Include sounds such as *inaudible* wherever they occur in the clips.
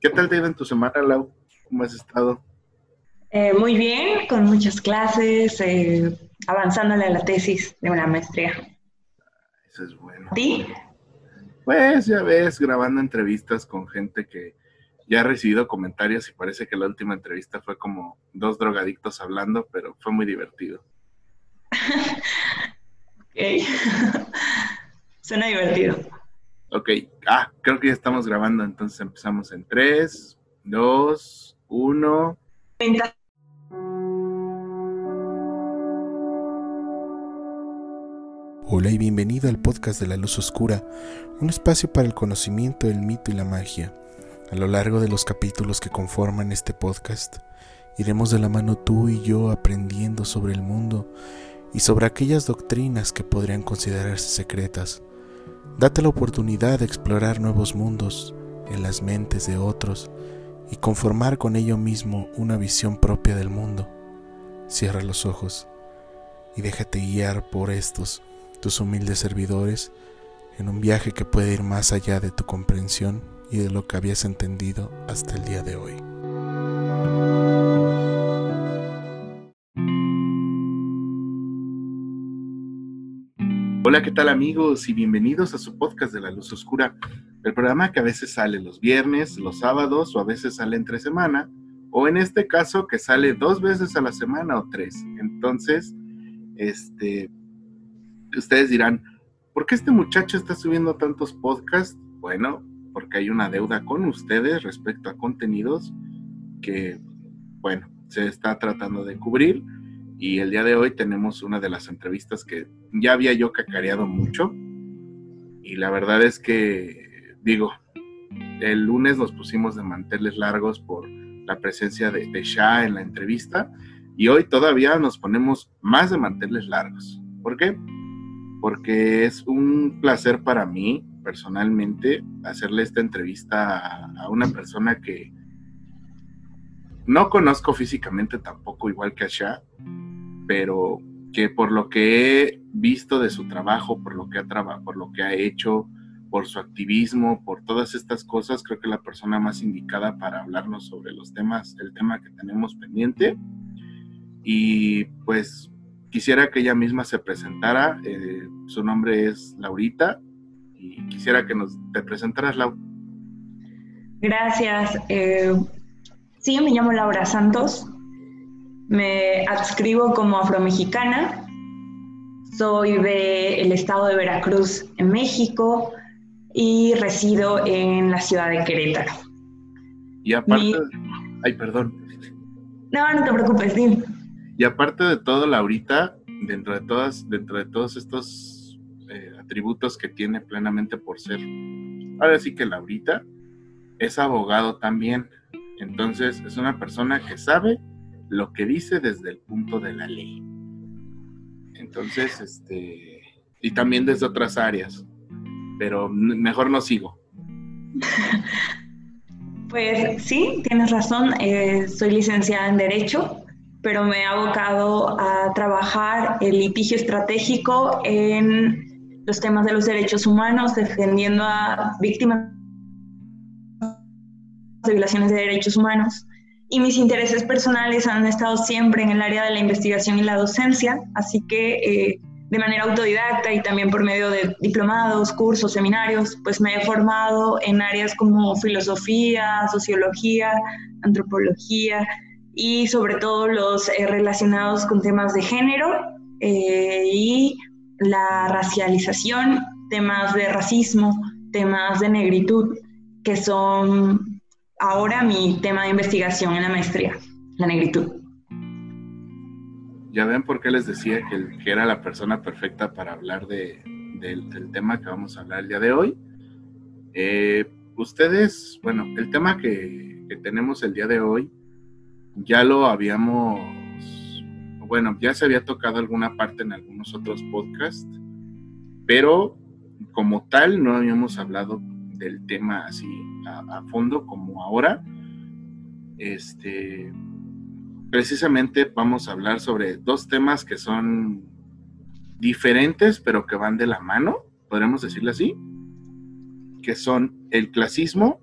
¿Qué tal te ha ido en tu semana, Lau? ¿Cómo has estado? Eh, muy bien, con muchas clases, eh, avanzándole a la tesis de una maestría. Eso es bueno. ¿A ti? Pues ya ves, grabando entrevistas con gente que ya ha recibido comentarios y parece que la última entrevista fue como dos drogadictos hablando, pero fue muy divertido. *laughs* ok. *laughs* Suena divertido. Ok, ah, creo que ya estamos grabando, entonces empezamos en 3, 2, 1. Hola y bienvenido al podcast de la luz oscura, un espacio para el conocimiento del mito y la magia. A lo largo de los capítulos que conforman este podcast, iremos de la mano tú y yo aprendiendo sobre el mundo y sobre aquellas doctrinas que podrían considerarse secretas. Date la oportunidad de explorar nuevos mundos en las mentes de otros y conformar con ello mismo una visión propia del mundo. Cierra los ojos y déjate guiar por estos tus humildes servidores en un viaje que puede ir más allá de tu comprensión y de lo que habías entendido hasta el día de hoy. Hola, ¿qué tal amigos? Y bienvenidos a su podcast de la luz oscura, el programa que a veces sale los viernes, los sábados o a veces sale entre semana, o en este caso que sale dos veces a la semana o tres. Entonces, este, ustedes dirán, ¿por qué este muchacho está subiendo tantos podcasts? Bueno, porque hay una deuda con ustedes respecto a contenidos que, bueno, se está tratando de cubrir. Y el día de hoy tenemos una de las entrevistas que ya había yo cacareado mucho. Y la verdad es que, digo, el lunes nos pusimos de manteles largos por la presencia de, de Shah en la entrevista. Y hoy todavía nos ponemos más de manteles largos. ¿Por qué? porque es un placer para mí personalmente hacerle esta entrevista a, una persona que no conozco físicamente tampoco igual que a Shah, pero que por lo que he visto de su trabajo, por lo que ha trabajado, por lo que ha hecho, por su activismo, por todas estas cosas, creo que la persona más indicada para hablarnos sobre los temas, el tema que tenemos pendiente. Y pues quisiera que ella misma se presentara. Eh, su nombre es Laurita y quisiera que nos te presentaras, Lau. Gracias. Eh, sí, me llamo Laura Santos. Me adscribo como afromexicana. Soy del estado de Veracruz, en México, y resido en la ciudad de Querétaro. Y aparte... Ay, perdón. No, no te preocupes, dime. Y aparte de todo, Laurita, dentro de todas, dentro de todos estos eh, atributos que tiene plenamente por ser, ahora sí que Laurita es abogado también. Entonces es una persona que sabe lo que dice desde el punto de la ley. Entonces, este, y también desde otras áreas, pero mejor no sigo. Pues sí, tienes razón, eh, soy licenciada en Derecho, pero me he abocado a trabajar el litigio estratégico en los temas de los derechos humanos, defendiendo a víctimas de violaciones de derechos humanos. Y mis intereses personales han estado siempre en el área de la investigación y la docencia, así que eh, de manera autodidacta y también por medio de diplomados, cursos, seminarios, pues me he formado en áreas como filosofía, sociología, antropología, y sobre todo los eh, relacionados con temas de género eh, y la racialización, temas de racismo, temas de negritud, que son ahora mi tema de investigación en la maestría, la negritud. Ya ven por qué les decía que, que era la persona perfecta para hablar de, del tema que vamos a hablar el día de hoy. Eh, ustedes, bueno, el tema que, que tenemos el día de hoy ya lo habíamos, bueno, ya se había tocado alguna parte en algunos otros podcasts, pero como tal no habíamos hablado del tema así a, fondo como ahora. Este, precisamente vamos a hablar sobre dos temas que son diferentes, pero que van de la mano, podemos decirlo así, que son el clasismo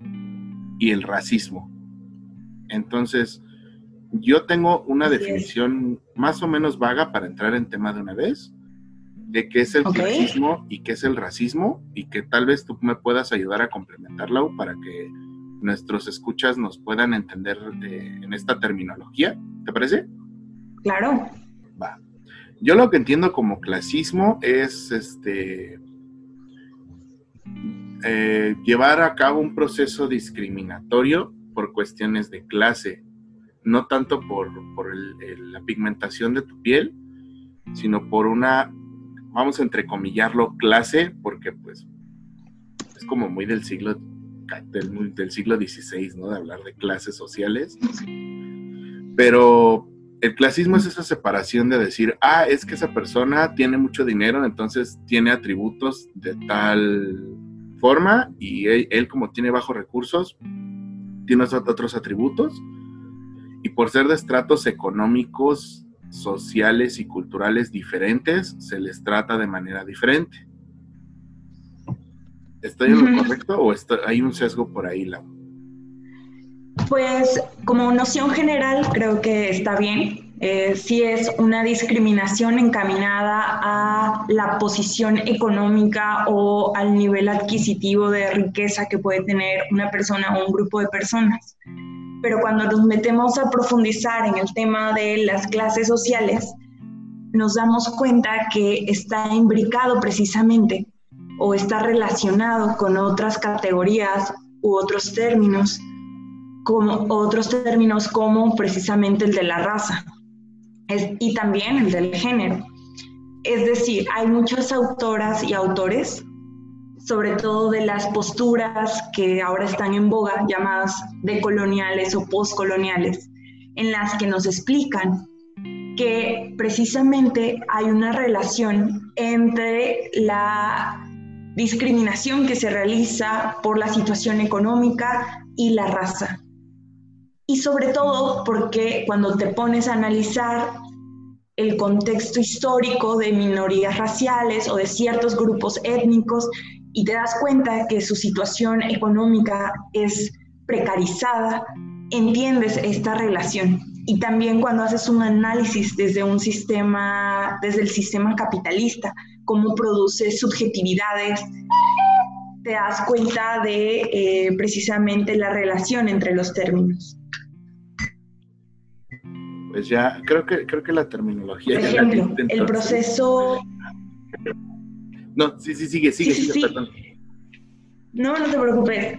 y el racismo. Entonces, yo tengo una definición más o menos vaga para entrar en tema de una vez, de qué es el clasismo y qué es el racismo, y que tal vez tú me puedas ayudar a complementarlo para que nuestros escuchas nos puedan entender en esta terminología. ¿Te parece? Claro. Va. Yo lo que entiendo como clasismo es este eh, llevar a cabo un proceso discriminatorio por cuestiones de clase, no tanto por, la pigmentación de tu piel, sino por una, vamos a entrecomillarlo, clase, porque pues es como muy del siglo del, siglo XVI, ¿no? De hablar de clases sociales. Pero el clasismo es esa separación de decir, ah, es que esa persona tiene mucho dinero, entonces tiene atributos de tal forma y él, como tiene bajos recursos, tiene otros atributos y por ser de estratos económicos, sociales y culturales diferentes, se les trata de manera diferente. ¿Estoy en lo correcto o hay un sesgo por ahí, Lau? Pues como noción general creo que está bien. Eh, si es una discriminación encaminada a la posición económica o al nivel adquisitivo de riqueza que puede tener una persona o un grupo de personas. Pero cuando nos metemos a profundizar en el tema de las clases sociales, nos damos cuenta que está imbricado precisamente o está relacionado con otras categorías u otros términos como otros términos como precisamente el de la raza y también el del género. Es decir, hay muchas autoras y autores, sobre todo de las posturas que ahora están en boga, llamadas decoloniales o postcoloniales, en las que nos explican que precisamente hay una relación entre la discriminación que se realiza por la situación económica y la raza. Y sobre todo porque cuando te pones a analizar el contexto histórico de minorías raciales o de ciertos grupos étnicos y te das cuenta que su situación económica es precarizada, entiendes esta relación. Y también cuando haces un análisis desde un sistema, desde el sistema capitalista, cómo produce subjetividades, te das cuenta de eh, precisamente la relación entre los términos pues ya creo que creo que la terminología. Por ejemplo, el proceso. No, sí, sí, sigue, sigue, sigue, No, no te preocupes.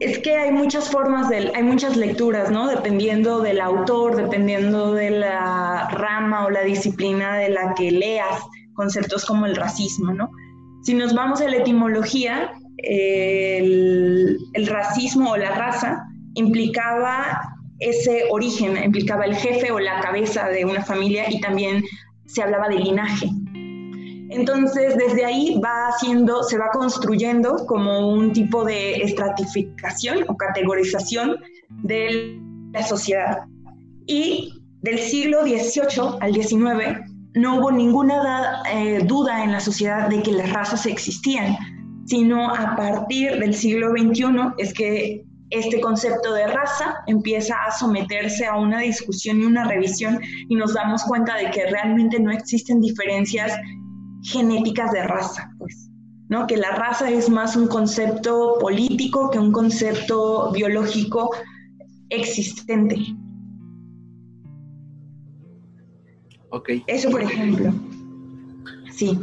Es que hay muchas formas, de, hay muchas lecturas, ¿no? Dependiendo del autor, dependiendo de la rama o la disciplina de la que leas, conceptos como el racismo, ¿no? Si nos vamos a la etimología, el, el racismo o la raza implicaba ese origen implicaba el jefe o la cabeza de una familia y también se hablaba de linaje. Entonces, desde ahí va haciendo, se va construyendo como un tipo de estratificación o categorización de la sociedad. Y del siglo XVIII al XIX no hubo ninguna eh, duda en la sociedad de que las razas existían, sino a partir del siglo XXI es que este concepto de raza empieza a someterse a una discusión y una revisión y nos damos cuenta de que realmente no existen diferencias genéticas de raza, pues, ¿no? Que la raza es más un concepto político que un concepto biológico existente. Ok. Eso, por ejemplo. Sí.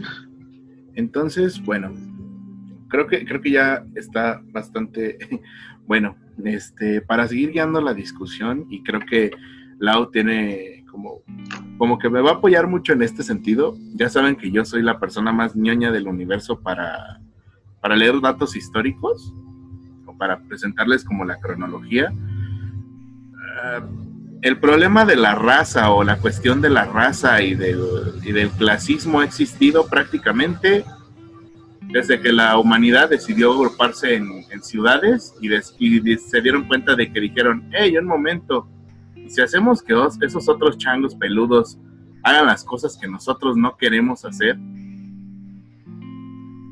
Entonces, bueno, creo que, creo que ya está bastante *laughs* bueno, este, para seguir guiando la discusión, y creo que Lau tiene como, como que me va a apoyar mucho en este sentido. Ya saben que yo soy la persona más ñoña del universo para, para leer datos históricos o para presentarles como la cronología. Ah, el problema de la raza o la cuestión de la raza y del, y del clasismo ha existido prácticamente desde que la humanidad decidió agruparse en, ciudades y, se dieron cuenta de que dijeron, hey, un momento, si hacemos que esos otros changos peludos hagan las cosas que nosotros no queremos hacer,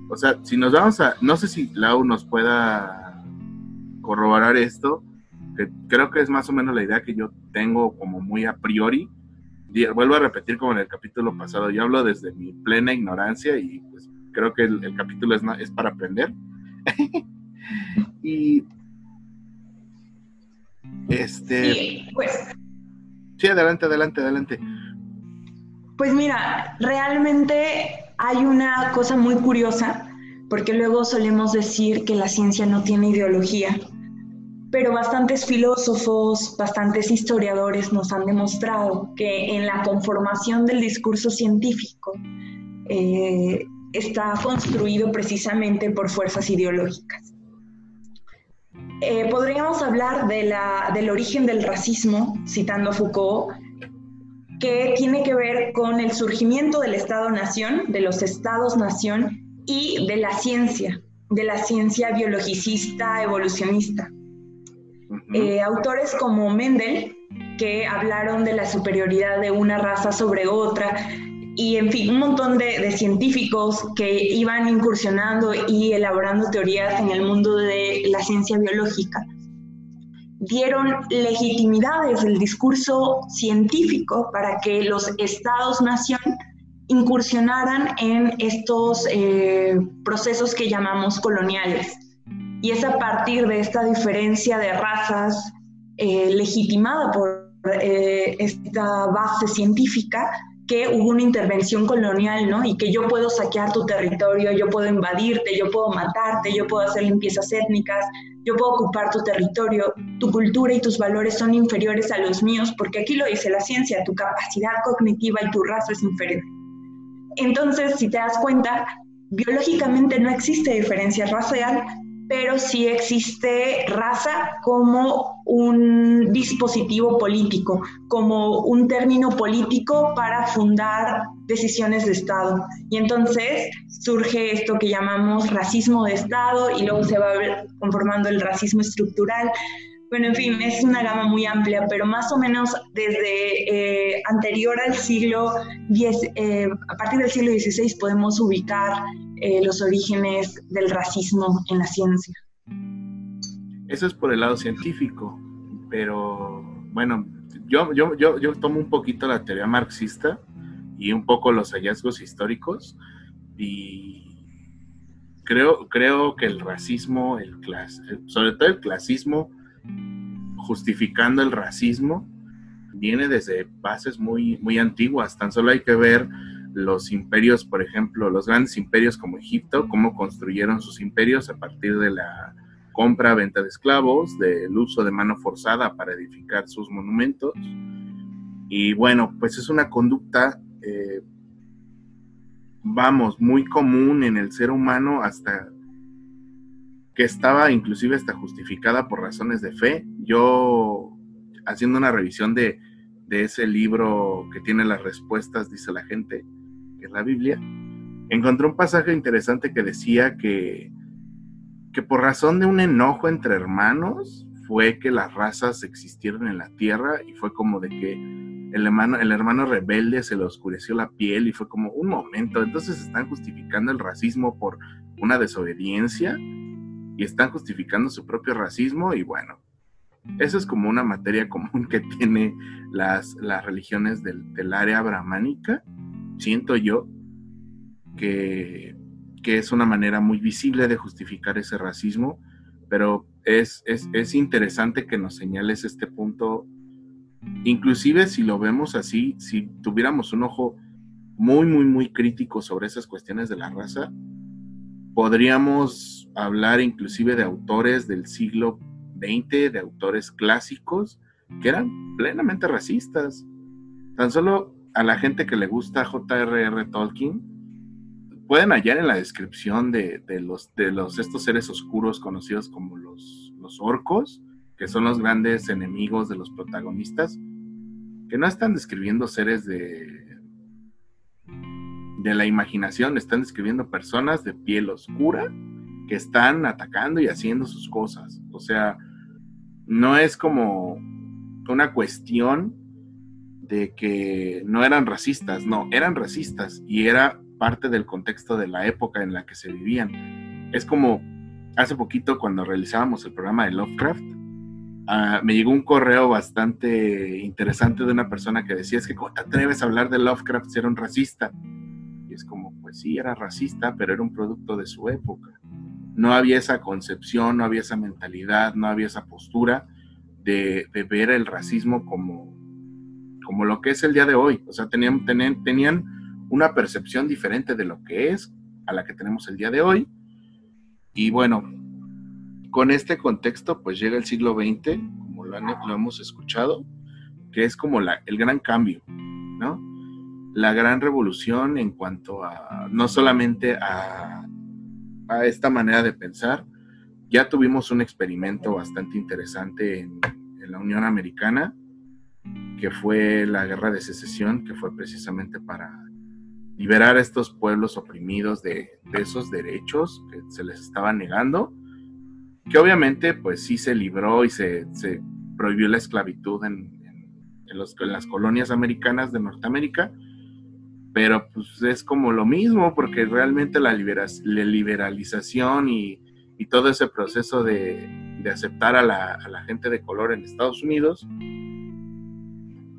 o sea, si nos vamos a, no sé si Lau nos pueda corroborar esto, que creo que es más o menos la idea que yo tengo como muy a priori. vuelvo a repetir como en el capítulo pasado, yo hablo desde mi plena ignorancia y pues creo que el, capítulo es, es para aprender. *laughs* y este... Sí, pues... Sí, adelante, adelante, adelante. Pues mira, realmente hay una cosa muy curiosa, porque luego solemos decir que la ciencia no tiene ideología, pero bastantes filósofos, bastantes historiadores nos han demostrado que en la conformación del discurso científico eh, está construido precisamente por fuerzas ideológicas. Eh, podríamos hablar de la, del origen del racismo, citando a Foucault, que tiene que ver con el surgimiento del Estado-Nación, de los Estados-Nación y de la ciencia, de la ciencia biologicista, evolucionista. Eh, autores como Mendel, que hablaron de la superioridad de una raza sobre otra, y en fin, un montón de, de, científicos que iban incursionando y elaborando teorías en el mundo de la ciencia biológica dieron legitimidades del discurso científico para que los estados-nación incursionaran en estos eh, procesos que llamamos coloniales. Y es a partir de esta diferencia de razas eh, legitimada por eh, esta base científica que hubo una intervención colonial, ¿no? Y que yo puedo saquear tu territorio, yo puedo invadirte, yo puedo matarte, yo puedo hacer limpiezas étnicas, yo puedo ocupar tu territorio, tu cultura y tus valores son inferiores a los míos, porque aquí lo dice la ciencia, tu capacidad cognitiva y tu raza es inferior. Entonces, si te das cuenta, biológicamente no existe diferencia racial, pero sí existe raza como un dispositivo político, como un término político para fundar decisiones de Estado. Y entonces surge esto que llamamos racismo de Estado y luego se va conformando el racismo estructural. Bueno, en fin, es una gama muy amplia, pero más o menos desde eh, anterior al siglo X, eh, a partir del siglo XVI podemos ubicar eh, los orígenes del racismo en la ciencia. Eso es por el lado científico, pero bueno, yo, yo, yo, yo tomo un poquito la teoría marxista y un poco los hallazgos históricos y creo, creo que el racismo, el clas, sobre todo el clasismo, justificando el racismo, viene desde bases muy, muy antiguas. Tan solo hay que ver los imperios, por ejemplo, los grandes imperios como Egipto, cómo construyeron sus imperios a partir de la compra, venta de esclavos, del uso de mano forzada para edificar sus monumentos. Y bueno, pues es una conducta, eh, vamos, muy común en el ser humano hasta que estaba inclusive hasta justificada por razones de fe. Yo, haciendo una revisión de, de ese libro que tiene las respuestas, dice la gente, la Biblia, encontré un pasaje interesante que decía que, que por razón de un enojo entre hermanos fue que las razas existieron en la tierra y fue como de que el hermano, el hermano rebelde se le oscureció la piel y fue como un momento, entonces están justificando el racismo por una desobediencia y están justificando su propio racismo y bueno, eso es como una materia *laughs* común que tiene las, las religiones del, área brahmánica. Siento yo que, es una manera muy visible de justificar ese racismo, pero es, es, interesante que nos señales este punto, inclusive si lo vemos así, si tuviéramos un ojo muy, muy, muy crítico sobre esas cuestiones de la raza, podríamos hablar inclusive de autores del siglo XX, de autores clásicos, que eran plenamente racistas. Tan solo a la gente que le gusta J.R.R. Tolkien, pueden hallar en la descripción de, los, de los, estos seres oscuros conocidos como los, los orcos, que son los grandes enemigos de los protagonistas, que no están describiendo seres de, de la imaginación, están describiendo personas de piel oscura que están atacando y haciendo sus cosas. O sea, no es como una cuestión de que no eran racistas, no, eran racistas y era parte del contexto de la época en la que se vivían. Es como hace poquito cuando realizábamos el programa de Lovecraft, ah, me llegó un correo bastante interesante de una persona que decía, es que ¿cómo te atreves a hablar de Lovecraft si un racista? Sí, era racista, pero era un producto de su época. No había esa concepción, no había esa mentalidad, no había esa postura de, ver el racismo como, como lo que es el día de hoy. O sea, tenían, tenían, tenían una percepción diferente de lo que es a la que tenemos el día de hoy. Y bueno, con este contexto, pues llega el siglo XX, como lo, hemos escuchado, que es como la, el gran cambio, ¿no? La gran revolución en cuanto a, no solamente a, a esta manera de pensar, ya tuvimos un experimento bastante interesante en, en la Unión Americana, que fue la guerra de secesión, que fue precisamente para liberar a estos pueblos oprimidos de, esos derechos que se les estaban negando que obviamente pues sí se libró y se, prohibió la esclavitud en, las colonias americanas de Norteamérica, pero pues es como lo mismo, porque realmente la, liberalización y, todo ese proceso de, aceptar a la, gente de color en Estados Unidos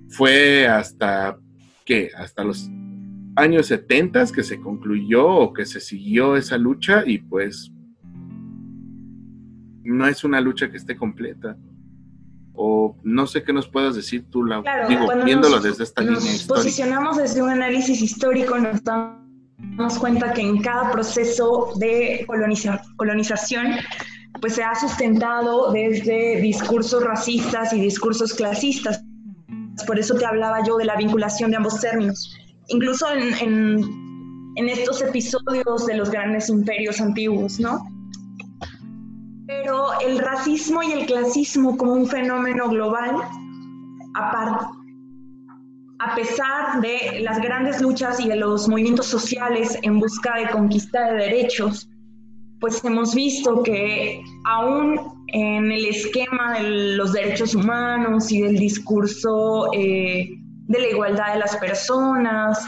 fue hasta, ¿qué? Hasta los años 70 que se concluyó o que se siguió esa lucha y pues no es una lucha que esté completa. O no sé qué nos puedas decir tú, la digo, viéndolo desde esta línea histórica. posicionamos desde un análisis histórico, nos damos cuenta que en cada proceso de colonización pues se ha sustentado desde discursos racistas y discursos clasistas. Por eso te hablaba yo de la vinculación de ambos términos. Incluso en, en, en estos episodios de los grandes imperios antiguos, ¿no? El racismo y el clasismo como un fenómeno global, aparte, a pesar de las grandes luchas y de los movimientos sociales en busca de conquista de derechos, pues hemos visto que aún en el esquema de los derechos humanos y del discurso eh, de la igualdad de las personas,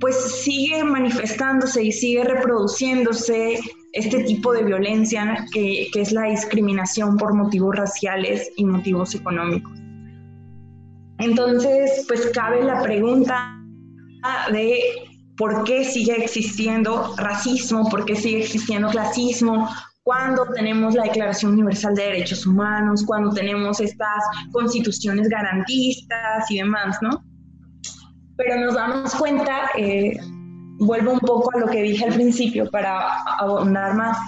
pues sigue manifestándose y sigue reproduciéndose este tipo de violencia que, es la discriminación por motivos raciales y motivos económicos. Entonces, pues cabe la pregunta de por qué sigue existiendo racismo, por qué sigue existiendo clasismo, cuando tenemos la Declaración Universal de Derechos Humanos, cuando tenemos estas constituciones garantistas y demás, ¿no? Pero nos damos cuenta eh, vuelvo un poco a lo que dije al principio para abundar más,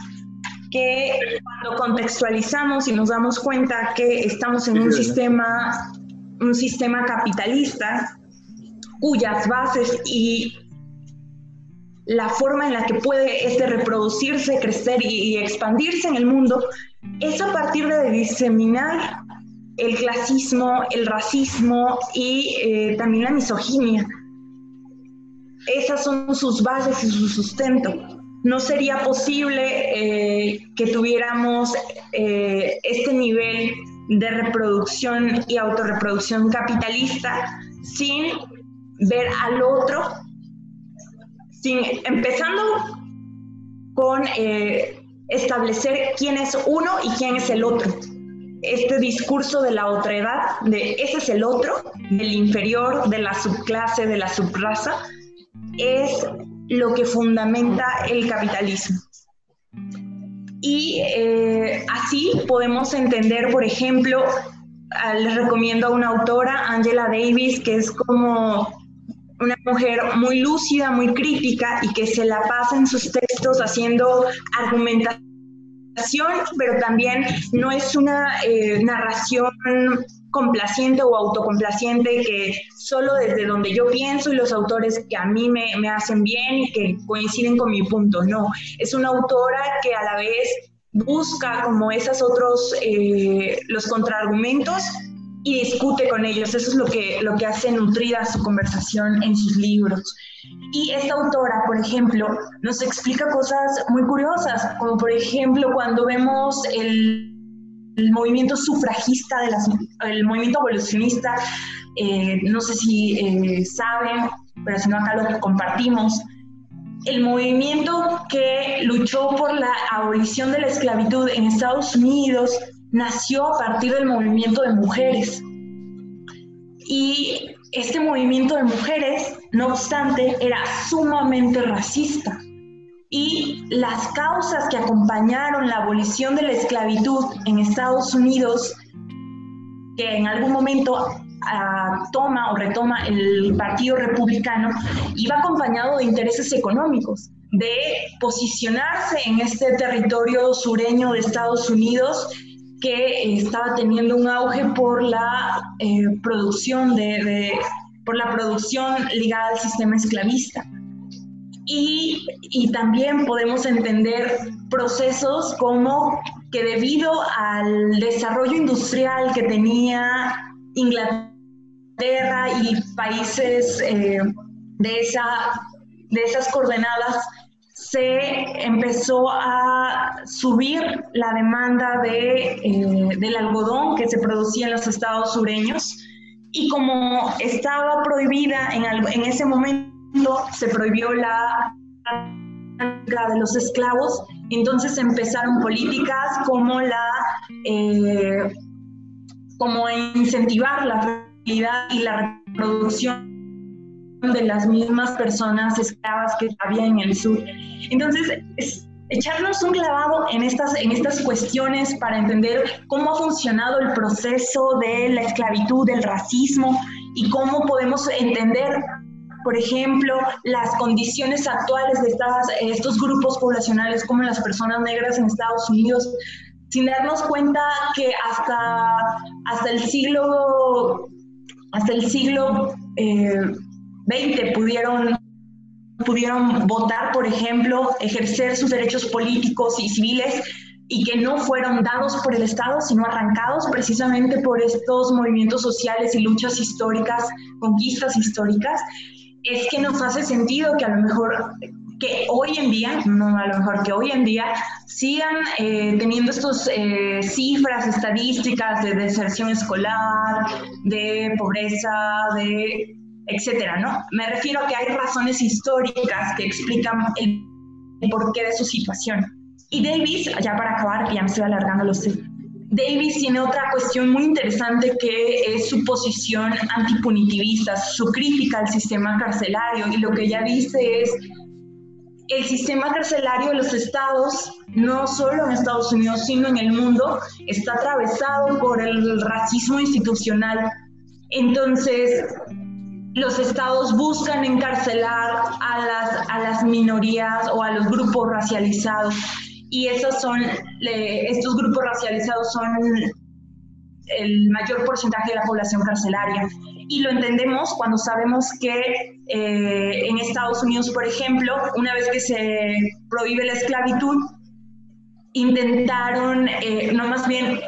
que cuando contextualizamos y nos damos cuenta que estamos en un sistema, un sistema capitalista cuyas bases y la forma en la que puede este reproducirse, crecer y, expandirse en el mundo es a partir de diseminar el clasismo, el racismo y eh, también la misoginia esas son sus bases y su sustento. No sería posible eh, que tuviéramos eh, este nivel de reproducción y autorreproducción capitalista sin ver al otro, sin, empezando con eh, establecer quién es uno y quién es el otro. Este discurso de la otredad, de ese es el otro, del inferior, de la subclase, de la subraza, es lo que fundamenta el capitalismo. Y eh, así podemos entender, por ejemplo, les recomiendo a una autora, Angela Davis, que es como una mujer muy lúcida, muy crítica y que se la pasa en sus textos haciendo argumentación, pero también no es una eh, narración complaciente o autocomplaciente que solo desde donde yo pienso y los autores que a mí me, me hacen bien y que coinciden con mi punto, no, es una autora que a la vez busca como esos otros, eh, los contraargumentos y discute con ellos. Eso es lo que, lo que hace nutrida su conversación en sus libros. Y esta autora, por ejemplo, nos explica cosas muy curiosas, como por ejemplo cuando vemos el el movimiento sufragista, de las, el movimiento evolucionista, eh, no sé si eh, saben, pero si no acá lo compartimos, el movimiento que luchó por la abolición de la esclavitud en Estados Unidos nació a partir del movimiento de mujeres. Y este movimiento de mujeres, no obstante, era sumamente racista. Y las causas que acompañaron la abolición de la esclavitud en Estados Unidos, que en algún momento ah, toma o retoma el Partido Republicano, iba acompañado de intereses económicos, de posicionarse en este territorio sureño de Estados Unidos que estaba teniendo un auge por la eh, producción de, por la producción ligada al sistema esclavista. Y, y, también podemos entender procesos como que debido al desarrollo industrial que tenía Inglaterra y países eh, de, esa, de esas coordenadas, se empezó a subir la demanda de, eh, del algodón que se producía en los estados sureños. Y como estaba prohibida en, en ese momento, se prohibió la de los esclavos, entonces empezaron políticas como la eh, como incentivar la fertilidad y la reproducción de las mismas personas esclavas que había en el sur. Entonces, es echarnos un clavado en estas, en estas cuestiones para entender cómo ha funcionado el proceso de la esclavitud, del racismo y cómo podemos entender, por ejemplo, las condiciones actuales de estas, estos grupos poblacionales como las personas negras en Estados Unidos, sin darnos cuenta que hasta, hasta el siglo, hasta el siglo eh, 20 pudieron, pudieron votar, por ejemplo, ejercer sus derechos políticos y civiles y que no fueron dados por el Estado, sino arrancados precisamente por estos movimientos sociales y luchas históricas, conquistas históricas, es que nos hace sentido que a lo mejor que hoy en día, no a lo mejor que hoy en día, sigan eh, teniendo estas eh, cifras estadísticas de deserción escolar, de pobreza, de etcétera, ¿no? Me refiero a que hay razones históricas que explican el, porqué de su situación. Y Davis, ya para acabar, ya me estoy alargando, lo sé. Davis tiene otra cuestión muy interesante que es su posición antipunitivista, su crítica al sistema carcelario. Y lo que ella dice es, el sistema carcelario de los estados, no solo en Estados Unidos, sino en el mundo, está atravesado por el racismo institucional. Entonces, los estados buscan encarcelar a las, a las minorías o a los grupos racializados y esos son, estos grupos racializados son el mayor porcentaje de la población carcelaria. Y lo entendemos cuando sabemos que eh, en Estados Unidos, por ejemplo, una vez que se prohíbe la esclavitud, intentaron, eh, no más bien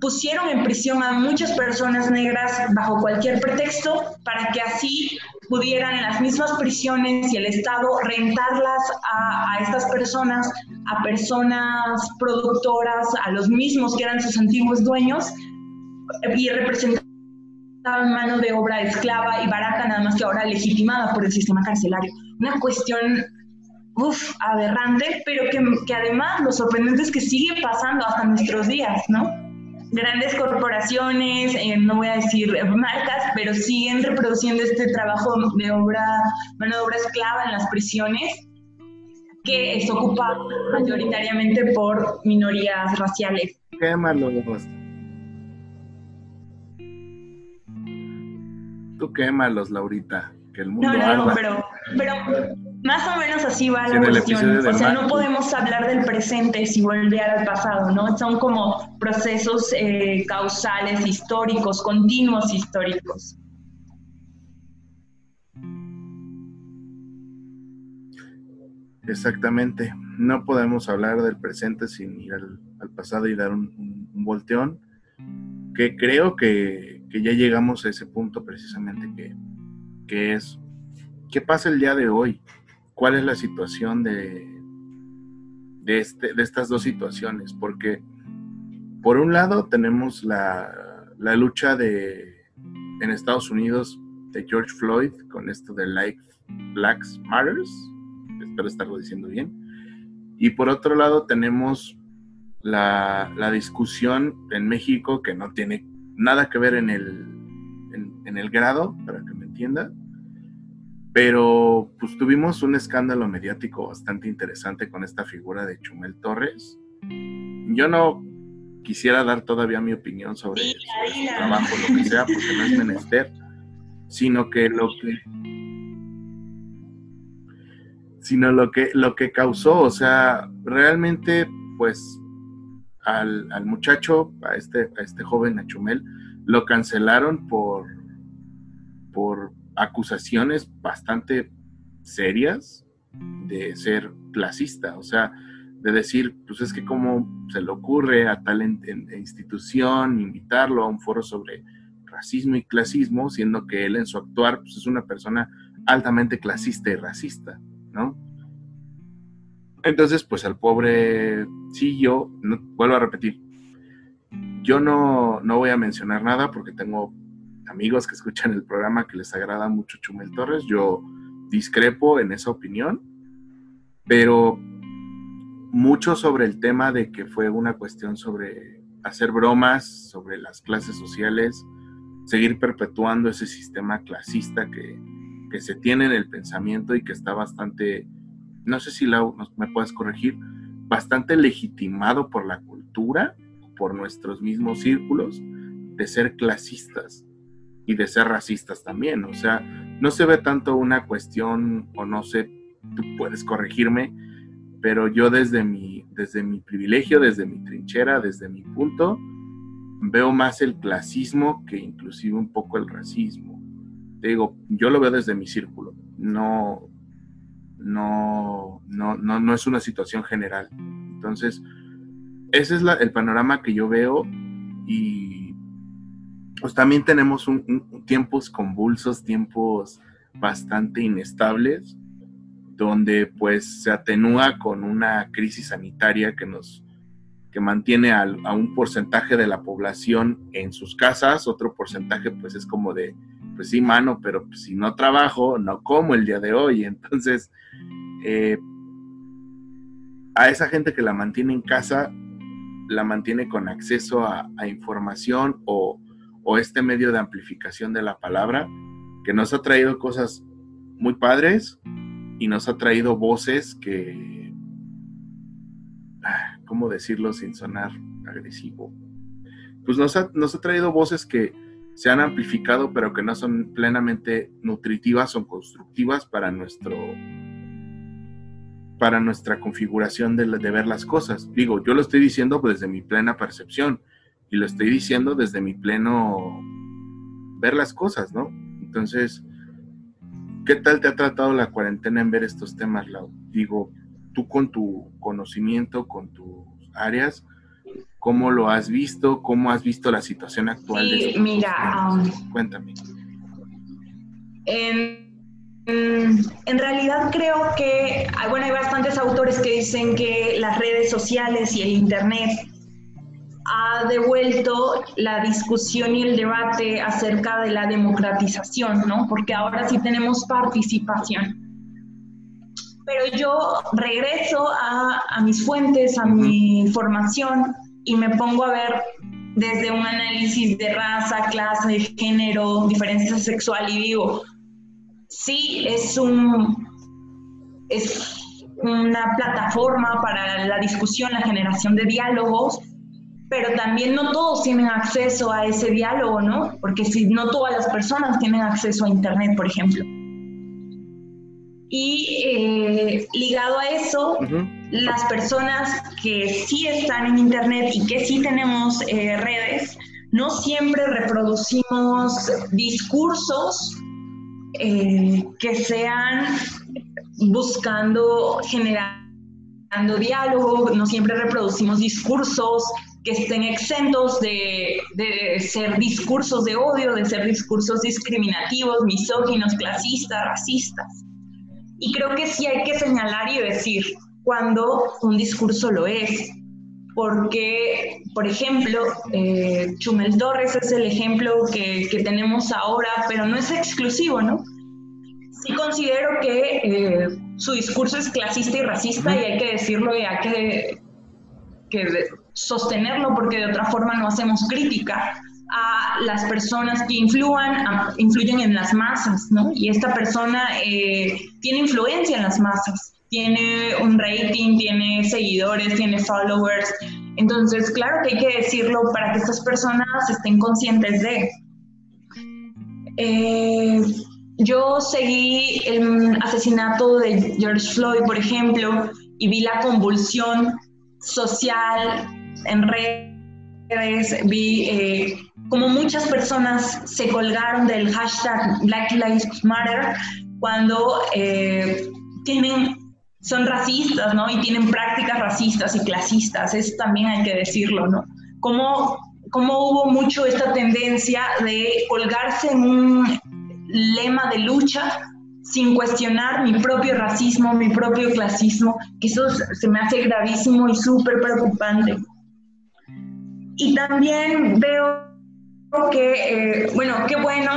pusieron en prisión a muchas personas negras bajo cualquier pretexto para que así pudieran en las mismas prisiones y el Estado rentarlas a, estas personas, a personas productoras, a los mismos que eran sus antiguos dueños y representaban mano de obra esclava y barata, nada más que ahora legitimada por el sistema carcelario. Una cuestión uf, aberrante, pero que, que además lo sorprendente es que sigue pasando hasta nuestros días, ¿no? Grandes corporaciones, eh, no voy a decir marcas, pero siguen reproduciendo este trabajo de obra, mano de obra esclava en las prisiones, que es ocupado mayoritariamente por minorías raciales. Quémalos. Tú quémalos, Laurita, que el mundo No, no, pero, pero más o menos así va la cuestión. O sea, no podemos hablar del presente si volver al pasado, ¿no? Son como procesos eh, causales históricos, continuos históricos. Exactamente. No podemos hablar del presente sin ir al, pasado y dar un, volteón. Que creo que, ya llegamos a ese punto precisamente que, que es, ¿qué pasa el día de hoy? Cuál es la situación de, de, este, de estas dos situaciones, porque por un lado tenemos la, la, lucha de, en Estados Unidos de George Floyd con esto de Life Blacks Matters, espero estarlo diciendo bien, y por otro lado tenemos la, la, discusión en México, que no tiene nada que ver en el, en, el grado, para que me entienda, pero pues tuvimos un escándalo mediático bastante interesante con esta figura de Chumel Torres. Yo no quisiera dar todavía mi opinión sobre, sobre su trabajo, lo que sea, porque no es menester, sino que lo que sino lo que, lo que causó, o sea, realmente, pues, al, muchacho, a este, a este joven Achumel, lo cancelaron por, por acusaciones bastante serias de ser clasista, o sea, de decir, pues es que cómo se le ocurre a tal institución invitarlo a un foro sobre racismo y clasismo, siendo que él en su actuar pues, es una persona altamente clasista y racista. ¿no? Entonces, pues al pobre, sí, yo, vuelvo a repetir, yo no, no voy a mencionar nada porque tengo amigos que escuchan el programa que les agrada mucho Chumel Torres, yo discrepo en esa opinión, pero mucho sobre el tema de que fue una cuestión sobre hacer bromas sobre las clases sociales, seguir perpetuando ese sistema clasista que, que se tiene en el pensamiento y que está bastante, no sé si la, me puedes corregir, bastante legitimado por la cultura, por nuestros mismos círculos, de ser clasistas y de ser racistas también. O sea, no se ve tanto una cuestión, o no sé, tú puedes corregirme, pero yo desde mi, desde mi privilegio, desde mi trinchera, desde mi punto, veo más el clasismo que inclusive un poco el racismo digo, yo lo veo desde mi círculo, no, no, no, no, es una situación general. Entonces, ese es el panorama que yo veo y pues también tenemos tiempos convulsos, tiempos bastante inestables, donde pues se atenúa con una crisis sanitaria que nos que mantiene a un porcentaje de la población en sus casas, otro porcentaje pues es como de pues sí, mano, pero pues, si no trabajo, no como el día de hoy. Entonces, eh, a esa gente que la mantiene en casa, la mantiene con acceso a, información o, este medio de amplificación de la palabra, que nos ha traído cosas muy padres y nos ha traído voces que, ah, ¿cómo decirlo sin sonar agresivo? Pues nos ha traído voces que, se han amplificado, pero que no son plenamente nutritivas o constructivas para nuestro para nuestra configuración de, ver las cosas. Digo, yo lo estoy diciendo desde mi plena percepción y lo estoy diciendo desde mi pleno ver las cosas, ¿no? Entonces, ¿qué tal te ha tratado la cuarentena en ver estos temas, Lau? Digo, tú con tu conocimiento, con tus áreas, ¿Cómo lo has visto? ¿Cómo has visto la situación actual? Sí, mira, um, cuéntame. En, en, realidad creo que, ah, bueno, hay bastantes autores que dicen que las redes sociales y el Internet ha devuelto la discusión y el debate acerca de la democratización, ¿no? Porque ahora sí tenemos participación. Pero yo regreso a, a mis fuentes, a mi formación y me pongo a ver desde un análisis de raza, clase, género, diferencia sexual y digo, sí, es un es una plataforma para la discusión, la generación de diálogos, pero también no todos tienen acceso a ese diálogo, ¿no? Porque si no todas las personas tienen acceso a Internet, por ejemplo. Y eh, ligado a eso, las personas que sí están en Internet y que sí tenemos eh, redes, no siempre reproducimos discursos eh, que sean buscando, generando diálogo, no siempre reproducimos discursos que estén exentos de, de, ser discursos de odio, de ser discursos discriminativos, misóginos, clasistas, racistas. Y creo que sí hay que señalar y decir cuando un discurso lo es. Porque, por ejemplo, eh, Chumel Torres es el ejemplo que, que, tenemos ahora, pero no es exclusivo, ¿no? Sí considero que eh, su discurso es clasista y racista y hay que decirlo y hay que, que sostenerlo porque de otra forma no hacemos crítica a las personas que influyan, influyen en las masas, ¿no? Y esta persona eh, tiene influencia en las masas, tiene un rating, tiene seguidores, tiene followers. Entonces, claro que hay que decirlo para que estas personas estén conscientes de. Eh, yo seguí el asesinato de George Floyd, por ejemplo, y vi la convulsión social en redes, vi eh, como muchas personas se colgaron del hashtag Black Lives Matter cuando eh, tienen, son racistas, ¿no? Y tienen prácticas racistas y clasistas, eso también hay que decirlo, ¿no? Como, como hubo mucho esta tendencia de colgarse en un lema de lucha sin cuestionar mi propio racismo, mi propio clasismo, que eso se me hace gravísimo y súper preocupante. Y también veo que, eh, bueno, qué bueno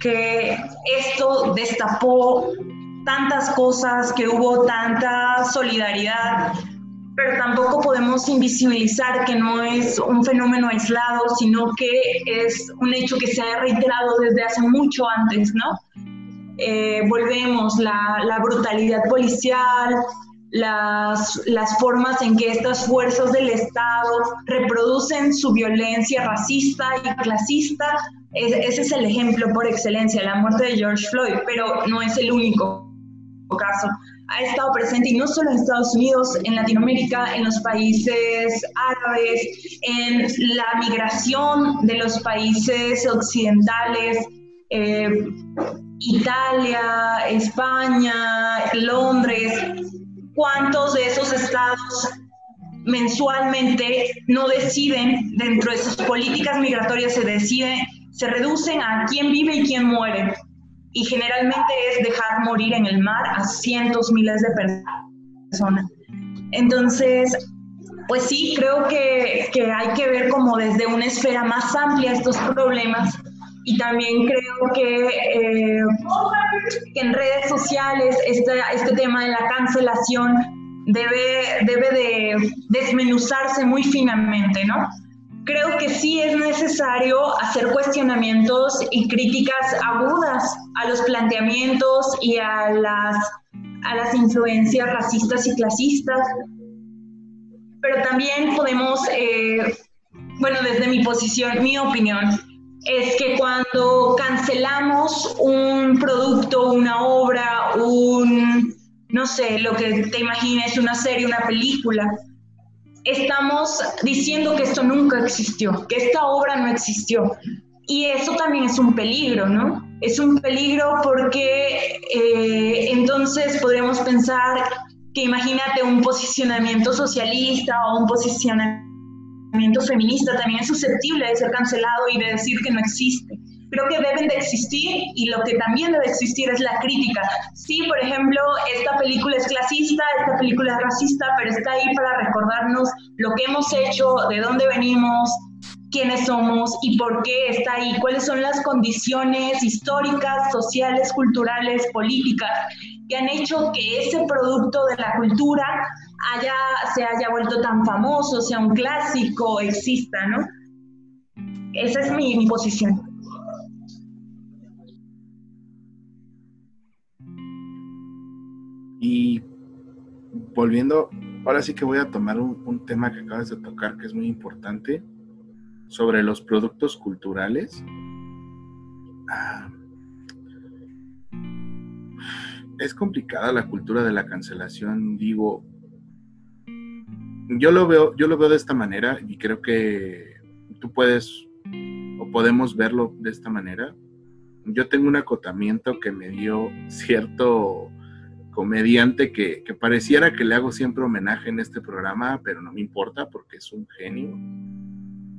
que esto destapó tantas cosas, que hubo tanta solidaridad, pero tampoco podemos invisibilizar que no es un fenómeno aislado, sino que es un hecho que se ha reiterado desde hace mucho antes, ¿no? Eh, volvemos, la, la, brutalidad policial, las, las formas en que estas fuerzas del Estado reproducen su violencia racista y clasista, ese es el ejemplo por excelencia, la muerte de George Floyd, pero no es el único caso. Ha estado presente y no solo en Estados Unidos, en Latinoamérica, en los países árabes, en la migración de los países occidentales, eh, Italia, España, Londres, cuántos de esos estados mensualmente no deciden, dentro de sus políticas migratorias se decide, se reducen a quién vive y quién muere. Y generalmente es dejar morir en el mar a cientos, miles de personas. Entonces, pues sí, creo que, que hay que ver como desde una esfera más amplia estos problemas y también creo que, eh, en redes sociales este, este tema de la cancelación debe, debe de desmenuzarse muy finamente, ¿no? Creo que sí es necesario hacer cuestionamientos y críticas agudas a los planteamientos y a las, a las influencias racistas y clasistas, pero también podemos, eh, bueno, desde mi posición, mi opinión, es que cuando cancelamos un producto, una obra, un, no sé, lo que te imagines, una serie, una película, estamos diciendo que esto nunca existió, que esta obra no existió. Y eso también es un peligro, ¿no? Es un peligro porque eh, entonces podríamos pensar que imagínate un posicionamiento socialista o un posicionamiento feminista también es susceptible de ser cancelado y de decir que no existe. Creo que deben de existir y lo que también debe existir es la crítica. Sí, por ejemplo, esta película es clasista, esta película es racista, pero está ahí para recordarnos lo que hemos hecho, de dónde venimos, quiénes somos y por qué está ahí, cuáles son las condiciones históricas, sociales, culturales, políticas que han hecho que ese producto de la cultura haya, se haya vuelto tan famoso, sea un clásico, exista, ¿no? Esa es mi, mi posición. Y volviendo, ahora sí que voy a tomar un, tema que acabas de tocar que es muy importante sobre los productos culturales. Ah, es complicada la cultura de la cancelación, digo, yo lo veo, yo lo veo de esta manera y creo que tú puedes o podemos verlo de esta manera. Yo tengo un acotamiento que me dio cierto comediante que, pareciera que le hago siempre homenaje en este programa, pero no me importa porque es un genio.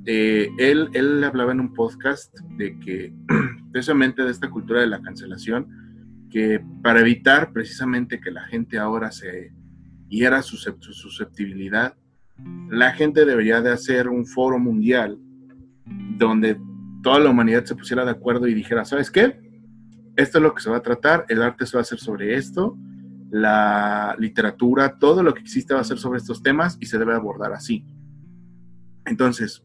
Eh, él, él hablaba en un podcast de que, *clears throat* precisamente de esta cultura de la cancelación, que para evitar precisamente que la gente ahora se hiera su susceptibilidad, la gente debería de hacer un foro mundial donde toda la humanidad se pusiera de acuerdo y dijera, ¿sabes qué? Esto es lo que se va a tratar, el arte se va a hacer sobre esto, la literatura, todo lo que existe va a ser sobre estos temas y se debe abordar así. Entonces,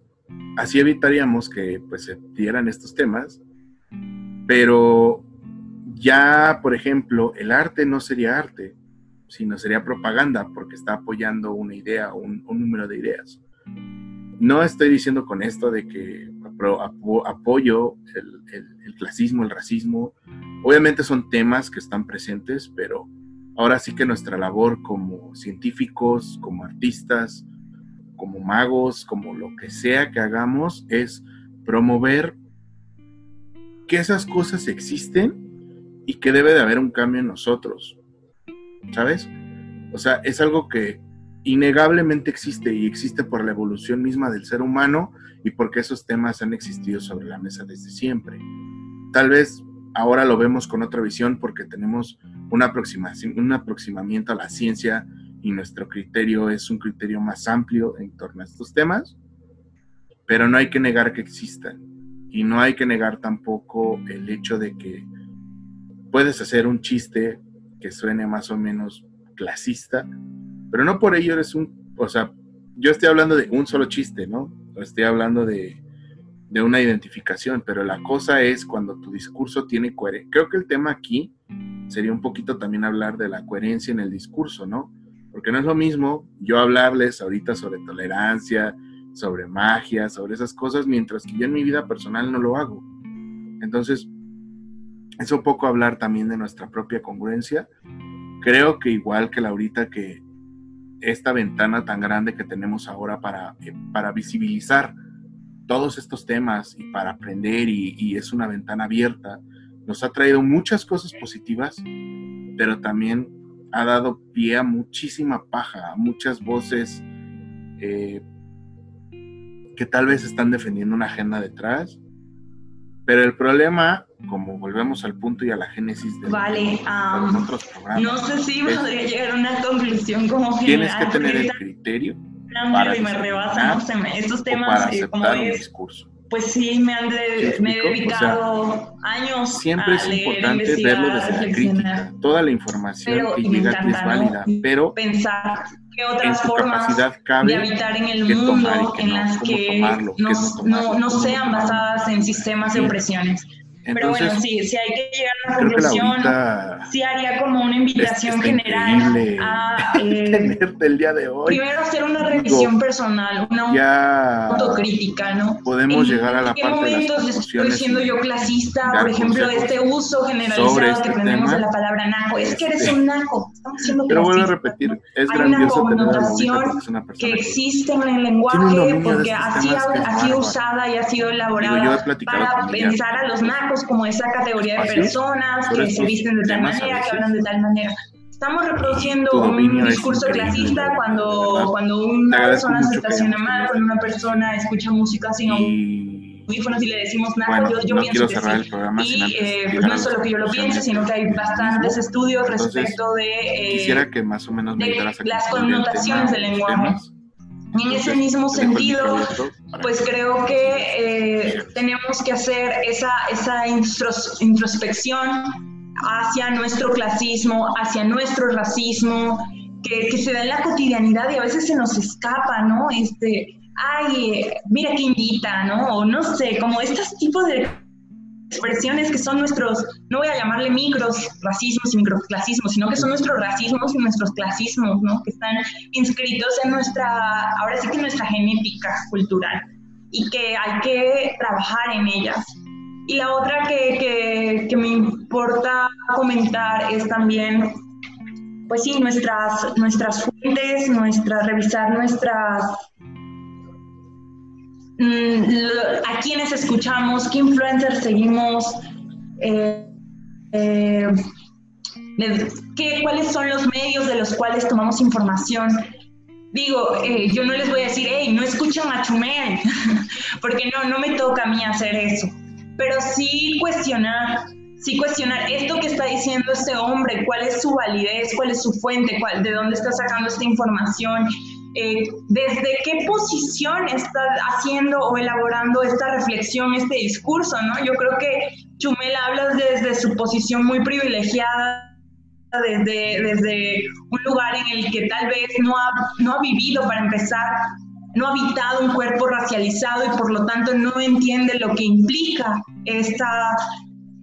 así evitaríamos que pues, se dieran estos temas, pero ya, por ejemplo, el arte no sería arte, sino sería propaganda porque está apoyando una idea o un, número de ideas. No estoy diciendo con esto de que apoyo el, clasismo, el racismo. Obviamente son temas que están presentes, pero ahora sí que nuestra labor como científicos, como artistas, como magos, como lo que sea que hagamos, es promover que esas cosas existen y que debe de haber un cambio en nosotros. ¿Sabes? O sea, es algo que innegablemente existe y existe por la evolución misma del ser humano y porque esos temas han existido sobre la mesa desde siempre. Tal vez ahora lo vemos con otra visión porque tenemos una aproximación, un aproximamiento a la ciencia y nuestro criterio es un criterio más amplio en torno a estos temas, pero no hay que negar que existan y no hay que negar tampoco el hecho de que puedes hacer un chiste que suene más o menos clasista, pero no por ello eres un, o sea, yo estoy hablando de un solo chiste, ¿no? Estoy hablando de, de una identificación, pero la cosa es cuando tu discurso tiene coherencia. Creo que el tema aquí sería un poquito también hablar de la coherencia en el discurso, ¿no? Porque no es lo mismo yo hablarles ahorita sobre tolerancia, sobre magia, sobre esas cosas, mientras que yo en mi vida personal no lo hago. Entonces, es un poco hablar también de nuestra propia congruencia. Creo que igual que Laurita, que esta ventana tan grande que tenemos ahora para, eh, para visibilizar todos estos temas y para aprender y, y, es una ventana abierta, nos ha traído muchas cosas positivas, pero también ha dado pie a muchísima paja, a muchas voces eh, que tal vez están defendiendo una agenda detrás. Pero el problema, como volvemos al punto y a la génesis de, vale, otros programas, no sé si podría llegar a una conclusión como Tienes que tener el criterio para y me rebasa, no estos temas para aceptar un discurso. pues sí, me, han me he dedicado años siempre es importante verlo desde la crítica. Toda la información que llega aquí es válida, pero pensar qué otras formas de habitar en el mundo en las que no, no, sean basadas en sistemas de opresiones. Pero bueno, sí, si hay que llegar a una conclusión, sí haría como una invitación general a *laughs* eh, tenerte el día de hoy. Primero hacer una revisión personal, una autocrítica, ¿no? Podemos llegar a la parte momentos de estoy siendo yo clasista? Por ejemplo, este uso generalizado este que tenemos de la palabra naco. Es que eres un naco, estamos siendo Pero vuelvo a repetir, es Hay grandioso una connotación que existe en el lenguaje porque ha sido usada y ha sido elaborada para pensar a los nacos como esa categoría de personas que se visten de tal manera, que hablan de tal manera. Estamos reproduciendo un discurso clasista cuando, cuando una persona se estaciona mal, cuando una persona escucha música sin audífonos y le decimos nada, yo, pienso que sí. Y eh, pues no es solo que yo lo piense, sino que hay bastantes estudios respecto de, eh, quisiera que más o menos me las connotaciones del lenguaje. En ese mismo sentido, pues creo que eh, tenemos que hacer esa, esa introspección hacia nuestro clasismo, hacia nuestro racismo, que, se da en la cotidianidad y a veces se nos escapa, ¿no? Este, ay, mira que invita, ¿no? O no sé, como estos tipos de expresiones que son nuestros, no voy a llamarle micros racismos y microclasismos, sino que son nuestros racismos y nuestros clasismos, ¿no? Que están inscritos en nuestra, ahora sí que en nuestra genética cultural y que hay que trabajar en ellas. Y la otra que, que, que me importa comentar es también, pues sí, nuestras, nuestras fuentes, nuestra, revisar nuestras a quiénes escuchamos, qué influencers seguimos, eh, eh, qué, cuáles son los medios de los cuales tomamos información. Digo, eh, yo no les voy a decir, hey, no escuchan a Chumel, *laughs* porque no, no me toca a mí hacer eso. Pero sí cuestionar, sí cuestionar esto que está diciendo este hombre, cuál es su validez, cuál es su fuente, cuál, de dónde está sacando esta información, eh, desde qué posición está haciendo o elaborando esta reflexión, este discurso, ¿no? Yo creo que Chumel habla desde su posición muy privilegiada, desde, desde un lugar en el que tal vez no ha, no ha vivido para empezar no ha habitado un cuerpo racializado y por lo tanto no entiende lo que implica esta,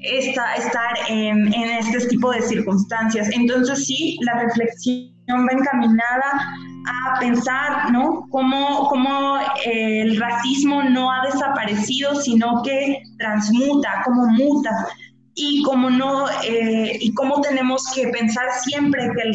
esta, estar en, en este tipo de circunstancias. Entonces sí, la reflexión va encaminada a pensar, ¿no? Cómo, cómo el racismo no ha desaparecido, sino que transmuta, cómo muta y cómo no, eh, y cómo tenemos que pensar siempre que el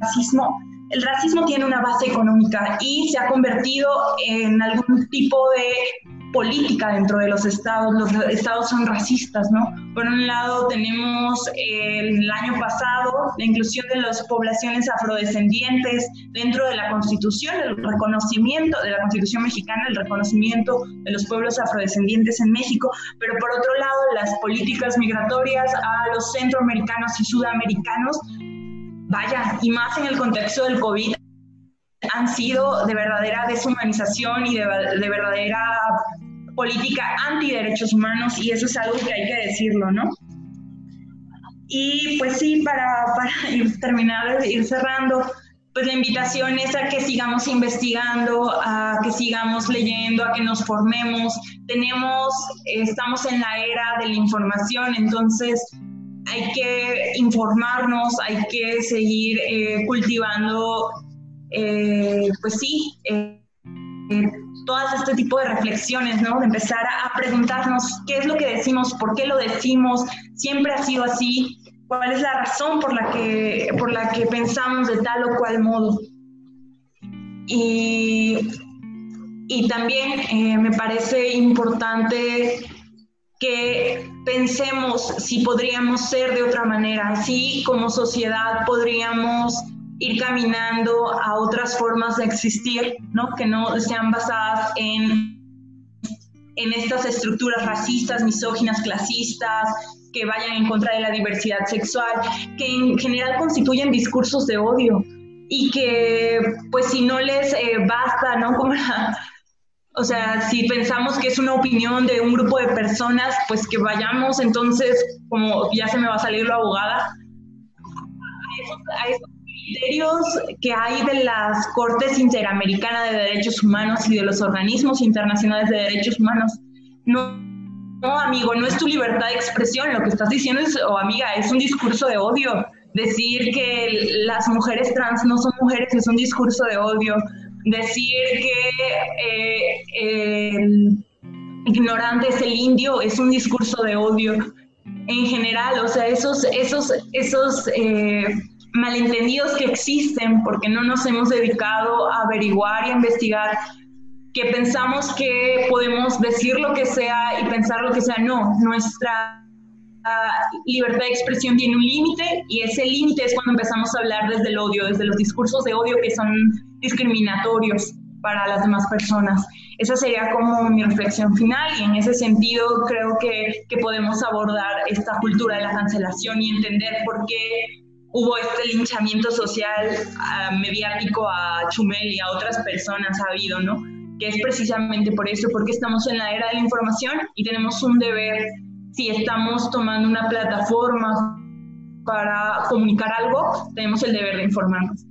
racismo el racismo tiene una base económica y se ha convertido en algún tipo de política dentro de los estados. Los estados son racistas, ¿no? Por un lado tenemos el año pasado la inclusión de las poblaciones afrodescendientes dentro de la constitución, el reconocimiento de la constitución mexicana, el reconocimiento de los pueblos afrodescendientes en México, pero por otro lado las políticas migratorias a los centroamericanos y sudamericanos vaya, y más en el contexto del COVID, han sido de verdadera deshumanización y de, verdadera política antiderechos humanos y eso es algo que hay que decirlo, ¿no? Y pues sí, para, para *laughs* ir, terminar, ir cerrando, pues la invitación es a que sigamos investigando, a que sigamos leyendo, a que nos formemos. Tenemos, estamos en la era de la información, entonces hay que informarnos, hay que seguir eh, cultivando, eh, pues sí, eh, todas este tipo de reflexiones, ¿no? De empezar a, preguntarnos qué es lo que decimos, por qué lo decimos, siempre ha sido así, cuál es la razón por la que, por la que pensamos de tal o cual modo. Y, y también me parece importante que pensemos si podríamos ser de otra manera, si como sociedad podríamos ir caminando a otras formas de existir, ¿no? que no sean basadas en, en estas estructuras racistas, misóginas, clasistas, que vayan en contra de la diversidad sexual, que en general constituyen discursos de odio y que pues si no les eh, basta, ¿no? Como la, o sea, si pensamos que es una opinión de un grupo de personas, pues que vayamos entonces, como ya se me va a salir la abogada, a esos, criterios que hay de las Cortes Interamericanas de Derechos Humanos y de los organismos internacionales de derechos humanos. No, no, amigo, no es tu libertad de expresión, lo que estás diciendo es, o amiga, es un discurso de odio. Decir que las mujeres trans no son mujeres es un discurso de odio decir que eh, ignorante es el indio es un discurso de odio en general, o sea, esos, esos, esos eh, malentendidos que existen porque no nos hemos dedicado a averiguar y a investigar, que pensamos que podemos decir lo que sea y pensar lo que sea, no, nuestra libertad de expresión tiene un límite y ese límite es cuando empezamos a hablar desde el odio, desde los discursos de odio que son discriminatorios para las demás personas. Esa sería como mi reflexión final y en ese sentido creo que, que podemos abordar esta cultura de la cancelación y entender por qué hubo este linchamiento social uh, mediático a Chumel y a otras personas ha habido, ¿no? Que es precisamente por eso, porque estamos en la era de la información y tenemos un deber si estamos tomando una plataforma para comunicar algo, tenemos el deber de informarnos.